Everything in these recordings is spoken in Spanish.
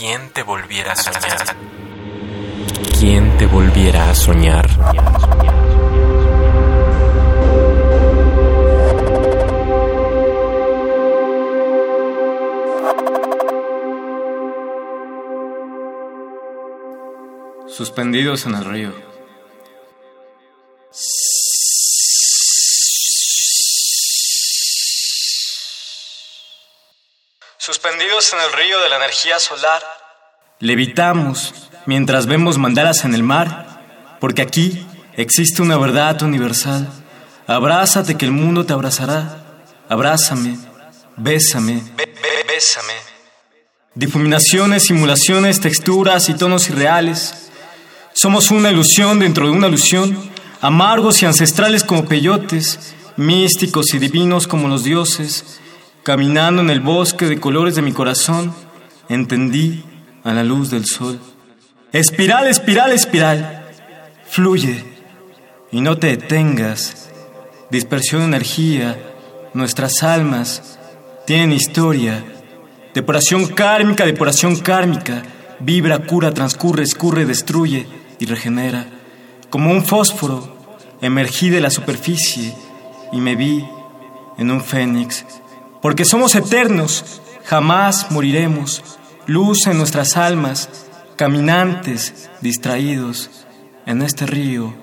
¿Quién te volviera a soñar? ¿Quién te volviera a soñar? Suspendidos en el río. Suspendidos en el río de la energía solar. Levitamos mientras vemos mandalas en el mar, porque aquí existe una verdad universal. Abrázate que el mundo te abrazará. Abrázame, bésame, bésame. Difuminaciones, simulaciones, texturas y tonos irreales. Somos una ilusión dentro de una ilusión, amargos y ancestrales como peyotes, místicos y divinos como los dioses. Caminando en el bosque de colores de mi corazón, entendí a la luz del sol. Espiral, espiral, espiral. Fluye y no te detengas. Dispersión de energía, nuestras almas tienen historia. Depuración kármica, depuración kármica. Vibra, cura, transcurre, escurre, destruye y regenera. Como un fósforo, emergí de la superficie y me vi en un fénix. Porque somos eternos, jamás moriremos. Luz en nuestras almas, caminantes, distraídos en este río.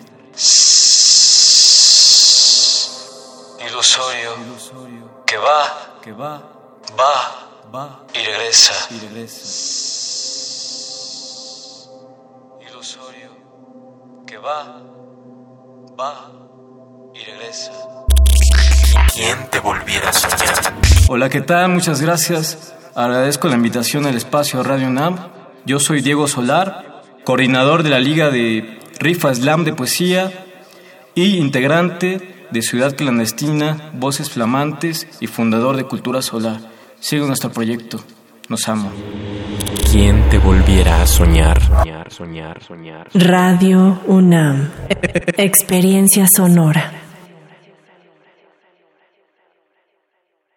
Ilusorio, que va, que va, va, va y regresa. Y regresa. Ilusorio, que va, va y regresa. ¿Quién te volviera a soñar? Hola, ¿qué tal? Muchas gracias. Agradezco la invitación al espacio Radio NAM. Yo soy Diego Solar, coordinador de la Liga de Rifa Slam de Poesía y integrante de Ciudad Clandestina, Voces Flamantes y fundador de Cultura Solar. Sigo nuestro proyecto. Nos amo. ¿Quién te volviera a soñar? Soñar, soñar, soñar. Radio UNAM. Experiencia sonora.